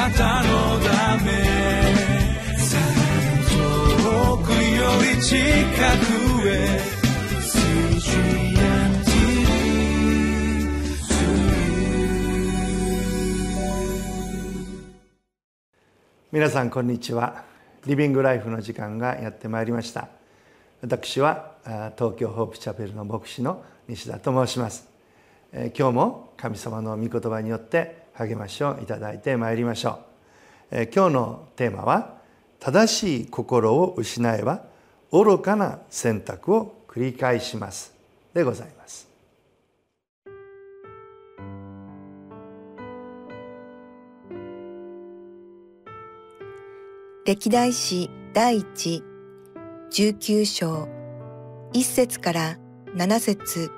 なたのため遠くより近くへ皆さんこんにちは。リビングライフの時間がやってまいりました。私は東京ホープチャペルの牧師の西田と申します。今日も神様の御言葉によって励ましをいただいてまいりましょう。え今日のテーマは正しい心を失えば愚かな選択を繰り返します。でございます。歴代史第一19章1節から7節。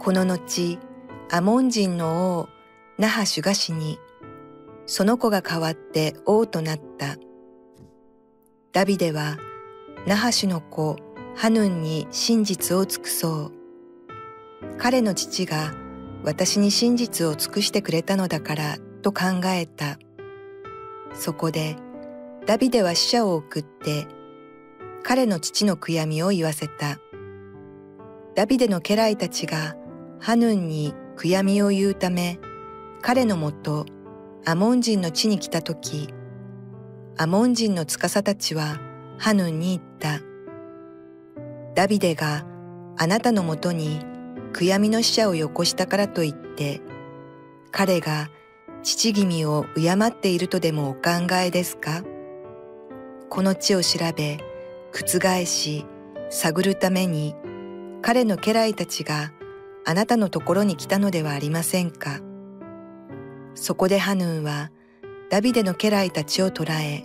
この後アモン人の王ナハシュガシにその子が代わって王となった。ダビデはナハシュの子ハヌンに真実を尽くそう。彼の父が私に真実を尽くしてくれたのだからと考えた。そこでダビデは死者を送って彼の父の悔やみを言わせた。ダビデの家来たちがハヌンに悔やみを言うため彼のもとアモン人の地に来た時アモン人の司たちはハヌンに言った。ダビデがあなたのもとに悔やみの使者をよこしたからといって彼が父君を敬っているとでもお考えですか？この地を調べ、覆し、探るために、彼の家来たちがあなたのところに来たのではありませんか？そこでハヌンはダビデの家来たちを捕らえ、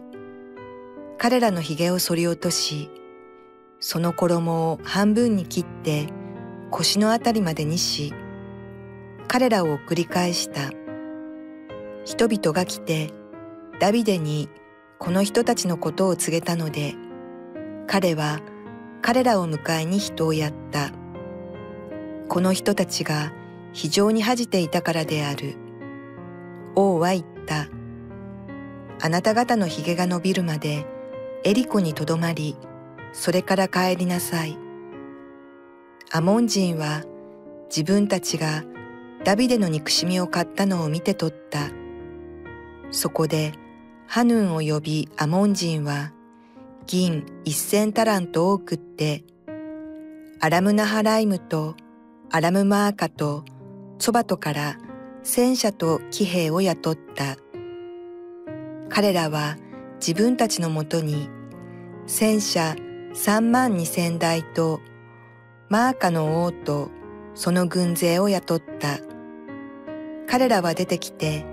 彼らの髭を剃り落とし、その衣を半分に切って腰のあたりまでにし、彼らを送り返した。人々が来てダビデにこの人たちのことを告げたので彼は彼らを迎えに人をやったこの人たちが非常に恥じていたからである王は言った。あなた方の髭が伸びるまでエリコにとどまりそれから帰りなさい。アモン人は自分たちがダビデの憎しみを買ったのを見て取った。そこでハヌンを呼びアモン人は銀一千タラントを送ってアラムナハライムとアラムマーカとツバトから戦車と騎兵を雇った。彼らは自分たちのもとに戦車三万二千台とマーカの王とその軍勢を雇った。彼らは出てきて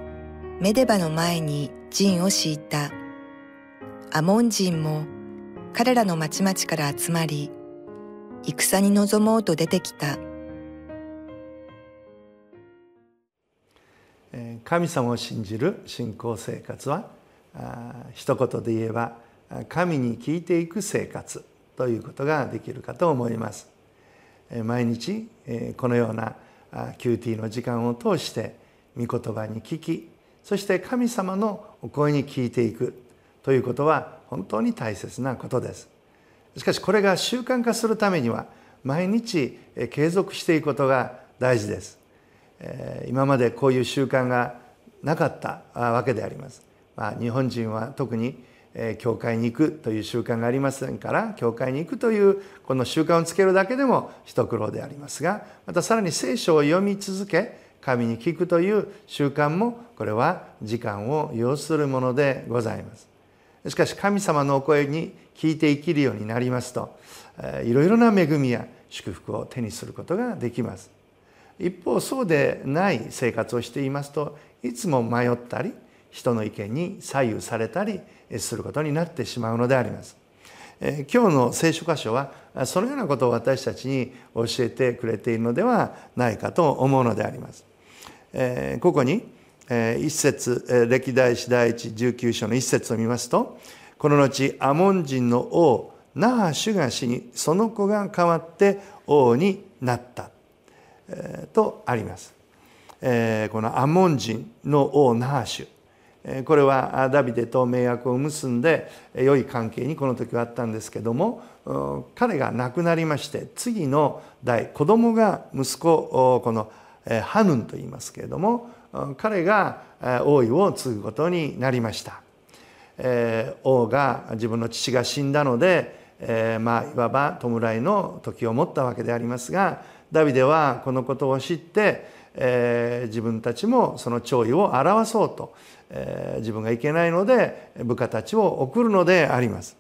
メデバの前に陣を敷いた。アモン人も彼らの町々から集まり、戦に臨もうと出てきた。神様を信じる信仰生活は一言で言えば神に聞いていく生活ということができるかと思います。毎日このような QT の時間を通して御言葉に聞きそして神様のお声に聞いていくということは本当に大切なことです。しかしこれが習慣化するためには毎日継続していくことが大事です。今までこういう習慣がなかったわけであります、まあ、日本人は特に教会に行くという習慣がありませんから教会に行くというこの習慣をつけるだけでも一苦労でありますがまたさらに聖書を読み続け神に聞くという習慣もこれは時間を要するものでございます。しかし神様のお声に聞いて生きるようになりますといろいろな恵みや祝福を手にすることができます。一方そうでない生活をしていますといつも迷ったり人の意見に左右されたりすることになってしまうのであります。今日の聖書箇所はそのようなことを私たちに教えてくれているのではないかと思うのであります。ここに一節歴代史第一19章の一節を見ますとこの後アモン人の王ナハシュが死にその子が代わって王になった。とあります。このアモン人の王ナハシュ。これはダビデと盟約を結んで良い関係にこの時はあったんですけども彼が亡くなりまして次の代子供が息子このハヌンと言いますけれども彼が王位を継ぐことになりました。王が自分の父が死んだのでまあいわば弔いの時を持ったわけでありますがダビデはこのことを知って自分たちもその弔意を表そうと自分がいけないので部下たちを送るのであります。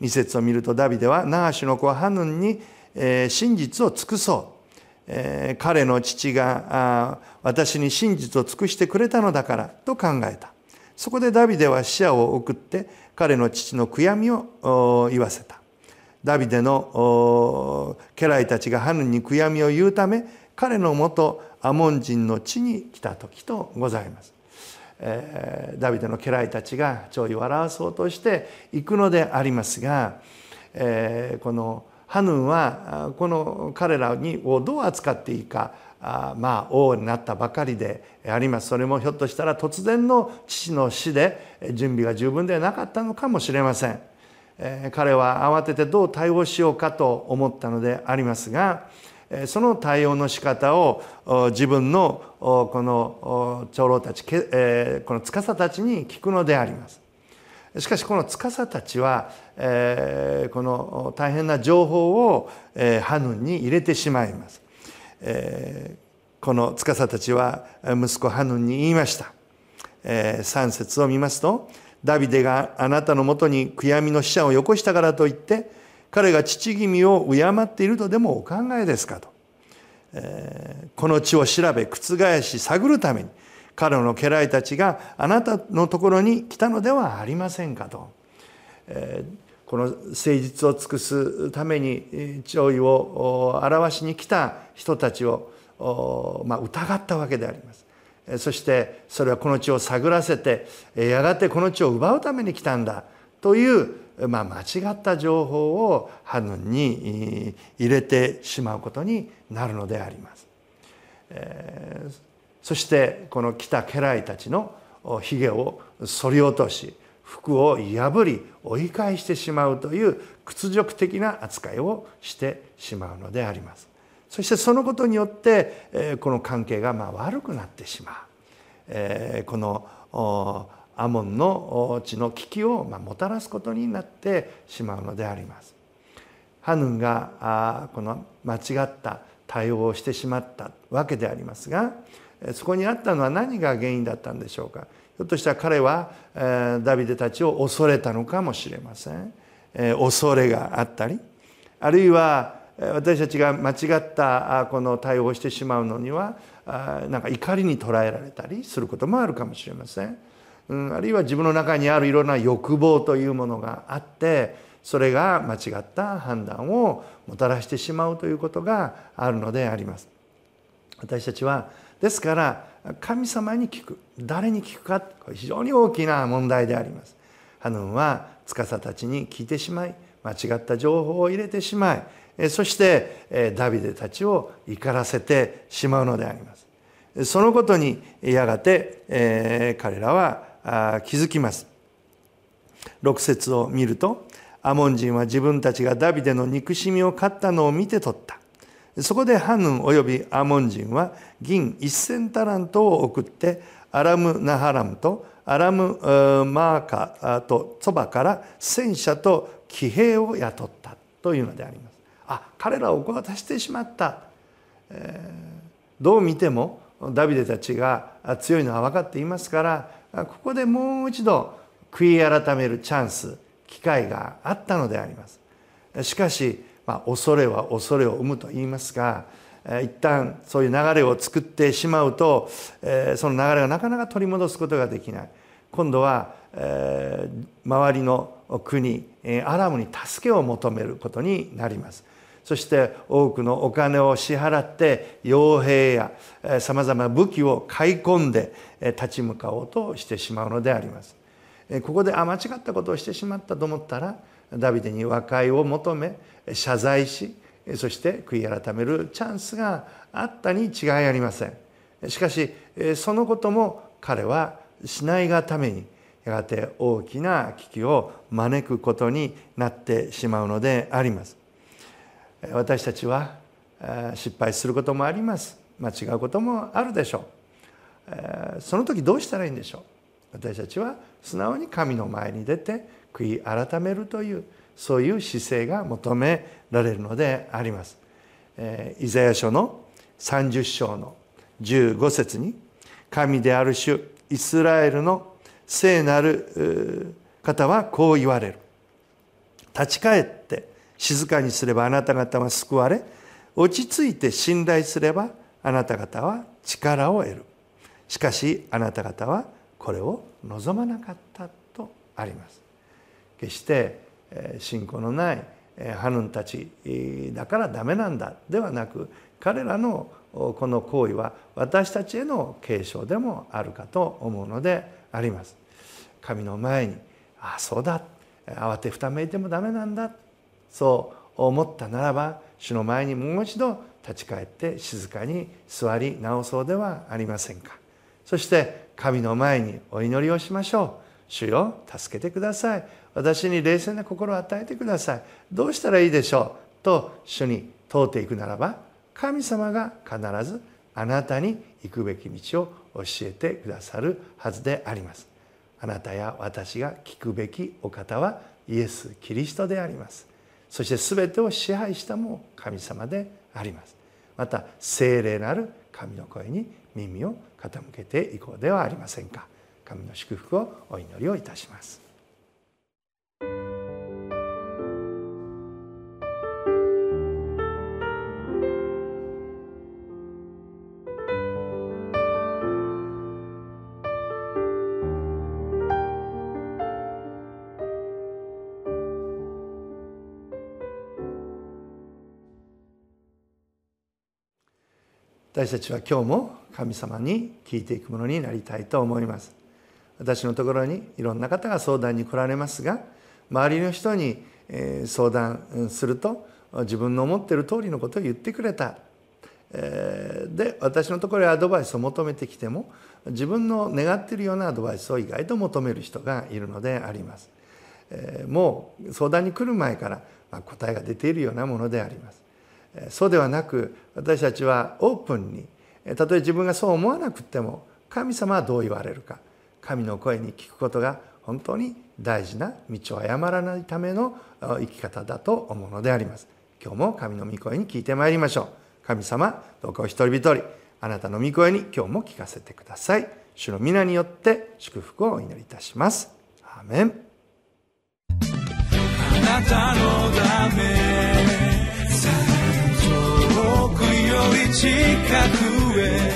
2節を見るとダビデはナーシュの子ハヌンに真実を尽くそう。彼の父が私に真実を尽くしてくれたのだからと考えた。そこでダビデは死者を送って彼の父の悔やみを言わせた。ダビデの家来たちがハヌに悔やみを言うため彼のもとアモン人の地に来た時とございます。えダビデの家来たちが弔意を表そうとして行くのでありますが、えこのハヌンはこの彼らにをどう扱っていいかあまあ王になったばかりであります。それもひょっとしたら突然の父の死で準備が十分ではなかったのかもしれません、彼は慌ててどう対応しようかと思ったのでありますがその対応の仕方を自分のこの長老たちこの司たちに聞くのであります。しかしこの司たちはこの大変な情報をハヌンに入れてしまいます。この司たちは息子ハヌンに言いました。3節を見ますとダビデがあなたのもとに悔やみの使者をよこしたからといって彼が父君を敬っているとでもお考えですかと、えー、この地を調べ覆し探るために彼の家来たちがあなたのところに来たのではありませんかと、えー、この誠実を尽くすために弔意を表しに来た人たちを、まあ、疑ったわけであります。そしてそれはこの地を探らせてやがてこの地を奪うために来たんだというまあ、間違った情報をハヌンに入れてしまうことになるのであります。え、そしてこの来た家来たちのひげを剃り落とし服を破り追い返してしまうという屈辱的な扱いをしてしまうのであります。そしてそのことによってこの関係がま悪くなってしまう。このアモンの地の危機をもたらすことになってしまうのであります。ハヌンがこの間違った対応をしてしまったわけでありますがそこにあったのは何が原因だったんでしょうかひょっとしたら彼はダビデたちを恐れたのかもしれません恐れがあったりあるいは私たちが間違ったこの対応をしてしまうのにはなんか怒りに捉えられたりすることもあるかもしれません。うん、あるいは自分の中にあるいろんな欲望というものがあってそれが間違った判断をもたらしてしまうということがあるのであります。私たちはですから神様に聞く誰に聞くかこれ非常に大きな問題であります。ハヌンは司たちに聞いてしまい間違った情報を入れてしまいそしてダビデたちを怒らせてしまうのであります。そのことにやがて彼らは気づきます6節を見るとアモン人は自分たちがダビデの憎しみを買ったのを見て取ったそこでハヌン及びアモン人は銀1000タラントを送ってアラム・ナハラムとアラム・マーカとそばから戦車と騎兵を雇ったというのであります。あ彼らを渡してしまった、えー、どう見てもダビデたちが強いのは分かっていますからここでもう一度悔い改めるチャンス機会があったのであります。しかし、まあ、恐れは恐れを生むと言いますが一旦そういう流れを作ってしまうとその流れがなかなか取り戻すことができない。今度は周りの国アラムに助けを求めることになります。そして多くのお金を支払って傭兵やさまざまな武器を買い込んで立ち向かおうとしてしまうのであります。ここであ間違ったことをしてしまったと思ったらダビデに和解を求め謝罪しそして悔い改めるチャンスがあったに違いありません。しかしそのことも彼はしないがためにやがて大きな危機を招くことになってしまうのであります私たちは失敗することもあります。間違うこともあるでしょう。その時どうしたらいいんでしょう。私たちは素直に神の前に出て悔い改めるというそういう姿勢が求められるのであります。イザヤ書の30章の15節に神である主イスラエルの聖なる方はこう言われる。立ち返って静かにすればあなた方は救われ落ち着いて信頼すればあなた方は力を得る。しかしあなた方はこれを望まなかったとあります。決して信仰のないハヌンたちだからダメなんだではなく彼らのこの行為は私たちへの継承でもあるかと思うのであります。神の前にああそうだ。慌てふためいてもダメなんだ。そう思ったならば主の前にもう一度立ち返って静かに座り直そうではありませんか。そして神の前にお祈りをしましょう。主よ助けてください。私に冷静な心を与えてください。どうしたらいいでしょう？と主に問うていくならば神様が必ずあなたに行くべき道を教えてくださるはずであります。あなたや私が聞くべきお方はイエス・キリストであります。そして全てを支配したも神様であります。また聖霊なる神の声に耳を傾けていこうではありませんか。神の祝福をお祈りをいたします。私たちは今日も神様に聞いていくものになりたいと思います。私のところにいろんな方が相談に来られますが周りの人に相談すると自分の思ってる通りのことを言ってくれた。で私のところへアドバイスを求めてきても自分の願っているようなアドバイスを意外と求める人がいるのであります。もう相談に来る前から答えが出ているようなものであります。そうではなく私たちはオープンにたとえ自分がそう思わなくても神様はどう言われるか神の声に聞くことが本当に大事な道を誤らないための生き方だと思うのであります。今日も神の御声に聞いてまいりましょう。神様どうかお一人一人あなたの御声に今日も聞かせてください。主の皆によって祝福をお祈りいたします。アーメン。あなたのため 요리 치카구에